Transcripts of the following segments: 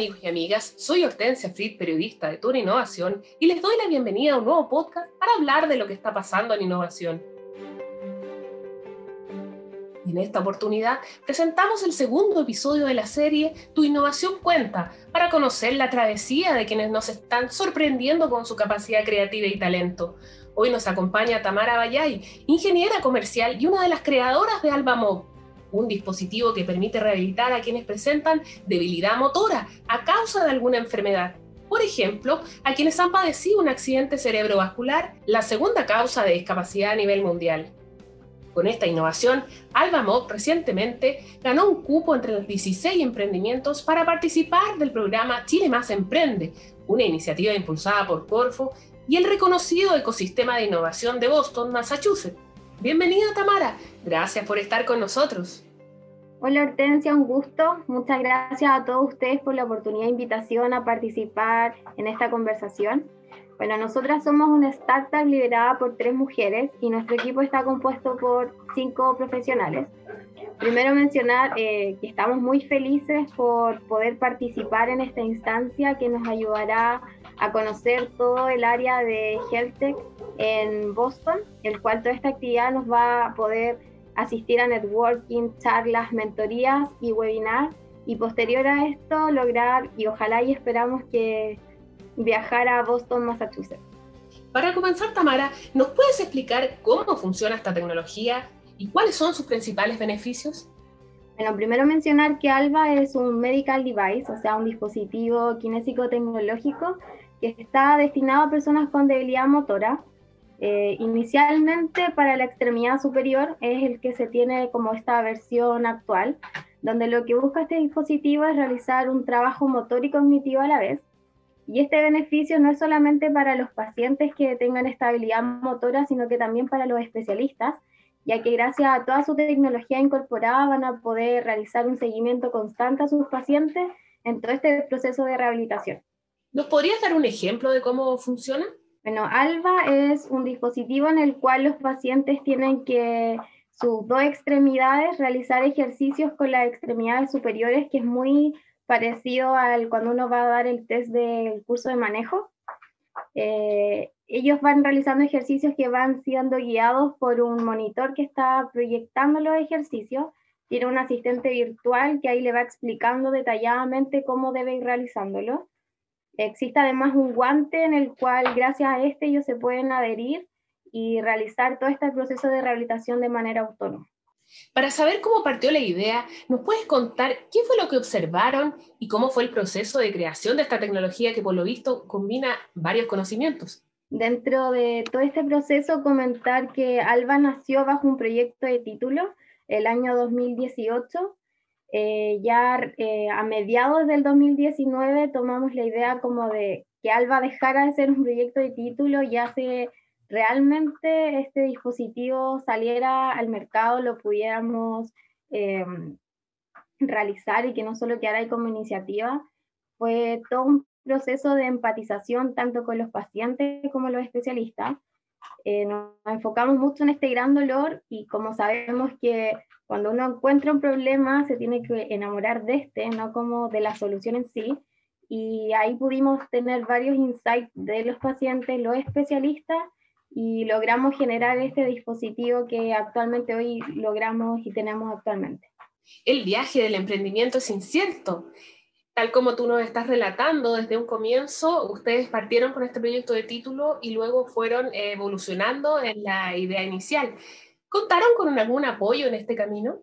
amigos y amigas, soy Hortensia Fried, periodista de Tour Innovación, y les doy la bienvenida a un nuevo podcast para hablar de lo que está pasando en innovación. En esta oportunidad presentamos el segundo episodio de la serie Tu innovación cuenta, para conocer la travesía de quienes nos están sorprendiendo con su capacidad creativa y talento. Hoy nos acompaña Tamara Bayay, ingeniera comercial y una de las creadoras de AlbaMob, un dispositivo que permite rehabilitar a quienes presentan debilidad motora a causa de alguna enfermedad. Por ejemplo, a quienes han padecido un accidente cerebrovascular, la segunda causa de discapacidad a nivel mundial. Con esta innovación, AlbaMob recientemente ganó un cupo entre los 16 emprendimientos para participar del programa Chile Más Emprende, una iniciativa impulsada por Corfo y el reconocido ecosistema de innovación de Boston, Massachusetts. Bienvenida Tamara, gracias por estar con nosotros. Hola Hortensia, un gusto. Muchas gracias a todos ustedes por la oportunidad de invitación a participar en esta conversación. Bueno, nosotras somos una startup liderada por tres mujeres y nuestro equipo está compuesto por cinco profesionales. Primero mencionar eh, que estamos muy felices por poder participar en esta instancia que nos ayudará a conocer todo el área de Health Tech en Boston, el cual toda esta actividad nos va a poder asistir a networking, charlas, mentorías y webinars y posterior a esto lograr y ojalá y esperamos que viajar a Boston, Massachusetts. Para comenzar, Tamara, ¿nos puedes explicar cómo funciona esta tecnología y cuáles son sus principales beneficios? Bueno, primero mencionar que ALBA es un medical device, o sea, un dispositivo kinésico tecnológico que está destinado a personas con debilidad motora eh, inicialmente para la extremidad superior es el que se tiene como esta versión actual, donde lo que busca este dispositivo es realizar un trabajo motor y cognitivo a la vez. Y este beneficio no es solamente para los pacientes que tengan estabilidad motora, sino que también para los especialistas, ya que gracias a toda su tecnología incorporada van a poder realizar un seguimiento constante a sus pacientes en todo este proceso de rehabilitación. ¿Nos podrías dar un ejemplo de cómo funciona? Bueno, ALBA es un dispositivo en el cual los pacientes tienen que sus dos extremidades realizar ejercicios con las extremidades superiores, que es muy parecido al cuando uno va a dar el test del curso de manejo. Eh, ellos van realizando ejercicios que van siendo guiados por un monitor que está proyectando los ejercicios. Tiene un asistente virtual que ahí le va explicando detalladamente cómo debe ir realizándolo. Existe además un guante en el cual gracias a este ellos se pueden adherir y realizar todo este proceso de rehabilitación de manera autónoma. Para saber cómo partió la idea, ¿nos puedes contar qué fue lo que observaron y cómo fue el proceso de creación de esta tecnología que por lo visto combina varios conocimientos? Dentro de todo este proceso, comentar que Alba nació bajo un proyecto de título el año 2018 eh, ya eh, a mediados del 2019 tomamos la idea como de que Alba dejara de ser un proyecto de título y hace realmente este dispositivo saliera al mercado, lo pudiéramos eh, realizar y que no solo quedara ahí como iniciativa. Fue todo un proceso de empatización tanto con los pacientes como los especialistas. Nos enfocamos mucho en este gran dolor y como sabemos que cuando uno encuentra un problema, se tiene que enamorar de este, no como de la solución en sí. Y ahí pudimos tener varios insights de los pacientes, los especialistas, y logramos generar este dispositivo que actualmente hoy logramos y tenemos actualmente. El viaje del emprendimiento es incierto. Tal como tú nos estás relatando desde un comienzo, ustedes partieron con este proyecto de título y luego fueron evolucionando en la idea inicial. ¿Contaron con algún apoyo en este camino?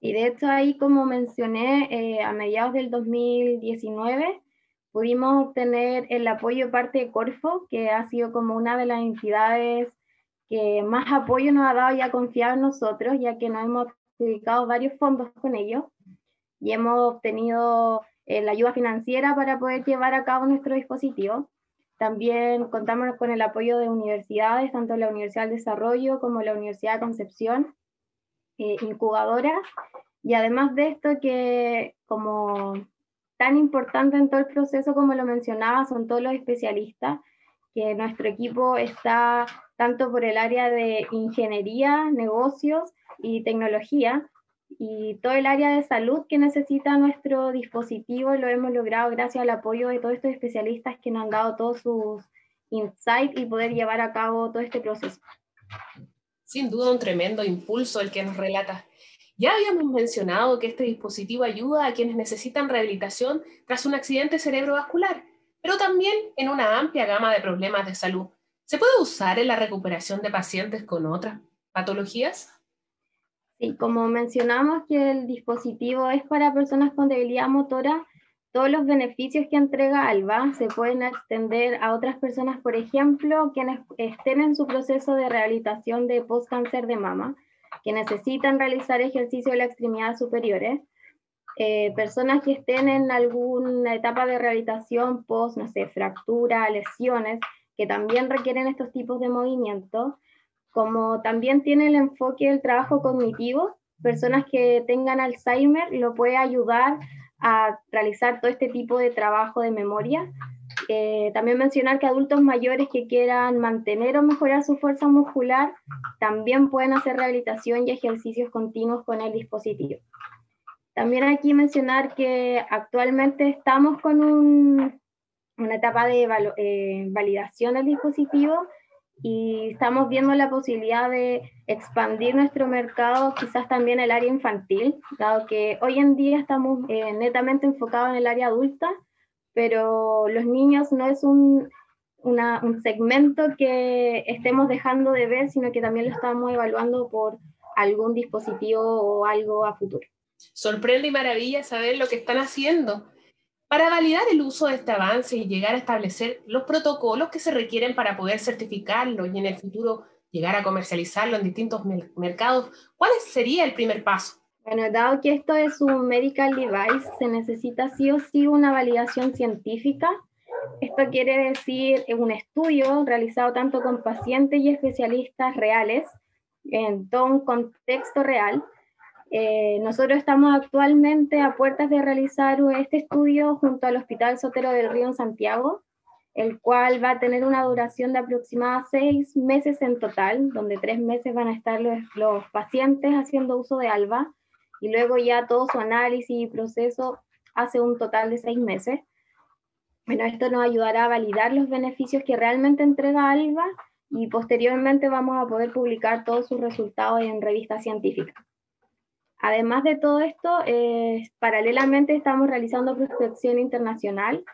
Y de hecho ahí, como mencioné, eh, a mediados del 2019 pudimos obtener el apoyo parte de Corfo, que ha sido como una de las entidades que más apoyo nos ha dado y ha confiado en nosotros, ya que nos hemos dedicado varios fondos con ellos y hemos obtenido eh, la ayuda financiera para poder llevar a cabo nuestro dispositivo. También contamos con el apoyo de universidades, tanto la Universidad del Desarrollo como la Universidad de Concepción, eh, incubadoras. Y además de esto, que como tan importante en todo el proceso como lo mencionaba, son todos los especialistas, que nuestro equipo está tanto por el área de ingeniería, negocios y tecnología, y todo el área de salud que necesita nuestro dispositivo lo hemos logrado gracias al apoyo de todos estos especialistas que nos han dado todos sus insights y poder llevar a cabo todo este proceso. Sin duda un tremendo impulso el que nos relata. Ya habíamos mencionado que este dispositivo ayuda a quienes necesitan rehabilitación tras un accidente cerebrovascular, pero también en una amplia gama de problemas de salud. ¿Se puede usar en la recuperación de pacientes con otras patologías? Sí, como mencionamos que el dispositivo es para personas con debilidad motora, todos los beneficios que entrega ALBA se pueden extender a otras personas, por ejemplo, quienes estén en su proceso de rehabilitación de post-cáncer de mama, que necesitan realizar ejercicio de la extremidad superiores, eh, personas que estén en alguna etapa de rehabilitación post, no sé, fractura, lesiones, que también requieren estos tipos de movimientos, como también tiene el enfoque del trabajo cognitivo, personas que tengan Alzheimer lo puede ayudar a realizar todo este tipo de trabajo de memoria. Eh, también mencionar que adultos mayores que quieran mantener o mejorar su fuerza muscular también pueden hacer rehabilitación y ejercicios continuos con el dispositivo. También aquí mencionar que actualmente estamos con una etapa de eh, validación del dispositivo y estamos viendo la posibilidad de expandir nuestro mercado, quizás también el área infantil, dado que hoy en día estamos eh, netamente enfocados en el área adulta, pero los niños no es un, un segmento que estemos dejando de ver, sino que también lo estamos evaluando por algún dispositivo o algo a futuro. Sorprende y maravilla saber lo que están haciendo para validar el uso de este avance y llegar a establecer los protocolos que se requieren para poder certificarlo y en el futuro llegar a comercializarlo en distintos mercados, ¿cuál sería el primer paso? Bueno, dado que esto es un medical device, se necesita sí o sí una validación científica. Esto quiere decir un estudio realizado tanto con pacientes y especialistas reales, en todo un contexto real, eh, nosotros estamos actualmente a puertas de realizar este estudio junto al Hospital Sotero del Río en Santiago, el cual va a tener una duración de aproximadamente seis meses en total, donde tres meses van a estar los, los pacientes haciendo uso de ALBA y luego ya todo su análisis y proceso hace un total de seis meses. Bueno, esto nos ayudará a validar los beneficios que realmente entrega ALBA y posteriormente vamos a poder publicar todos sus resultados en revistas científicas. Además de todo esto, eh, paralelamente estamos realizando prospección internacional.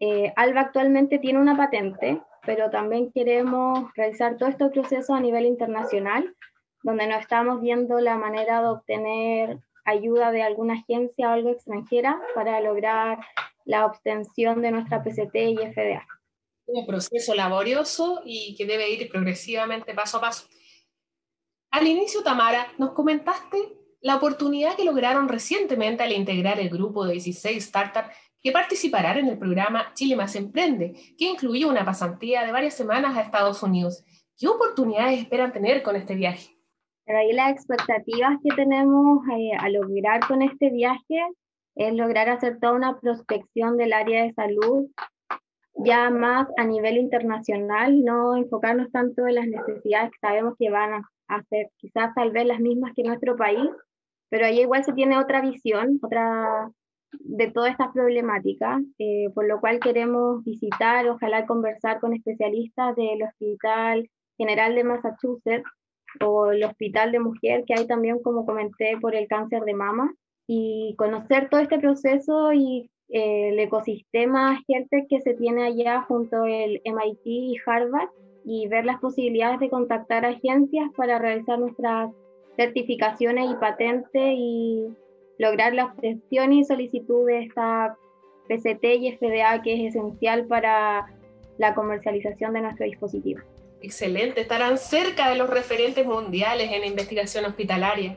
Eh, Alba actualmente tiene una patente, pero también queremos realizar todo este proceso a nivel internacional, donde nos estamos viendo la manera de obtener ayuda de alguna agencia o algo extranjera para lograr la obtención de nuestra PCT y FDA. Un proceso laborioso y que debe ir progresivamente paso a paso. Al inicio, Tamara, nos comentaste la oportunidad que lograron recientemente al integrar el grupo de 16 startups que participarán en el programa Chile Más Emprende, que incluye una pasantía de varias semanas a Estados Unidos. ¿Qué oportunidades esperan tener con este viaje? Pero ahí las expectativas que tenemos eh, a lograr con este viaje es lograr hacer toda una prospección del área de salud, ya más a nivel internacional, no enfocarnos tanto en las necesidades que sabemos que van a ser quizás tal vez las mismas que nuestro país, pero ahí igual se tiene otra visión, otra de toda esta problemática, eh, por lo cual queremos visitar, ojalá conversar con especialistas del Hospital General de Massachusetts o el Hospital de Mujer, que hay también, como comenté, por el cáncer de mama, y conocer todo este proceso y el ecosistema gente que se tiene allá junto al MIT y Harvard y ver las posibilidades de contactar agencias para realizar nuestras certificaciones y patentes y lograr la obtención y solicitud de esta PCT y FDA que es esencial para la comercialización de nuestro dispositivo. Excelente, estarán cerca de los referentes mundiales en investigación hospitalaria.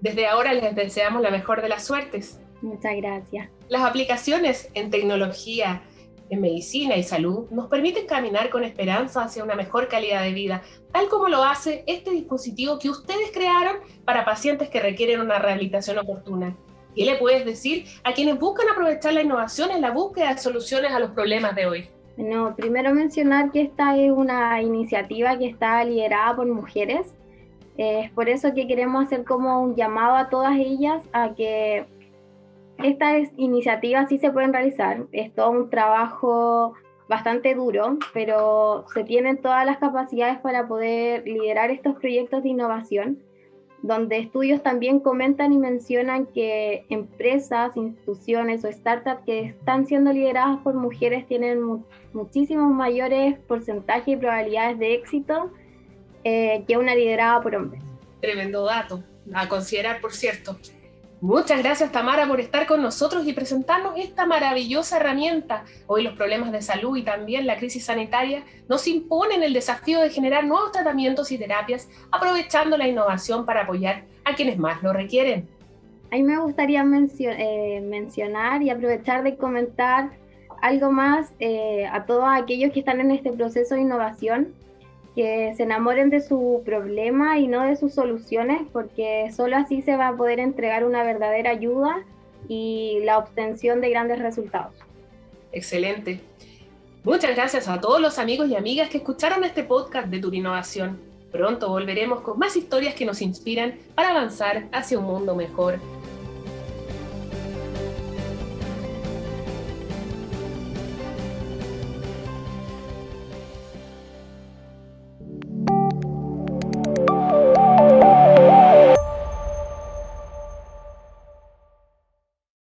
Desde ahora les deseamos la mejor de las suertes. Muchas gracias. Las aplicaciones en tecnología, en medicina y salud nos permiten caminar con esperanza hacia una mejor calidad de vida, tal como lo hace este dispositivo que ustedes crearon para pacientes que requieren una rehabilitación oportuna. ¿Qué le puedes decir a quienes buscan aprovechar la innovación en la búsqueda de soluciones a los problemas de hoy? No, primero mencionar que esta es una iniciativa que está liderada por mujeres. Es por eso que queremos hacer como un llamado a todas ellas a que estas iniciativas sí se pueden realizar. Es todo un trabajo bastante duro, pero se tienen todas las capacidades para poder liderar estos proyectos de innovación, donde estudios también comentan y mencionan que empresas, instituciones o startups que están siendo lideradas por mujeres tienen muchísimos mayores porcentajes y probabilidades de éxito eh, que una liderada por hombres. Tremendo dato, a considerar, por cierto. Muchas gracias Tamara por estar con nosotros y presentarnos esta maravillosa herramienta. Hoy los problemas de salud y también la crisis sanitaria nos imponen el desafío de generar nuevos tratamientos y terapias aprovechando la innovación para apoyar a quienes más lo requieren. A mí me gustaría eh, mencionar y aprovechar de comentar algo más eh, a todos aquellos que están en este proceso de innovación que se enamoren de su problema y no de sus soluciones, porque solo así se va a poder entregar una verdadera ayuda y la obtención de grandes resultados. Excelente. Muchas gracias a todos los amigos y amigas que escucharon este podcast de Tu Innovación. Pronto volveremos con más historias que nos inspiran para avanzar hacia un mundo mejor.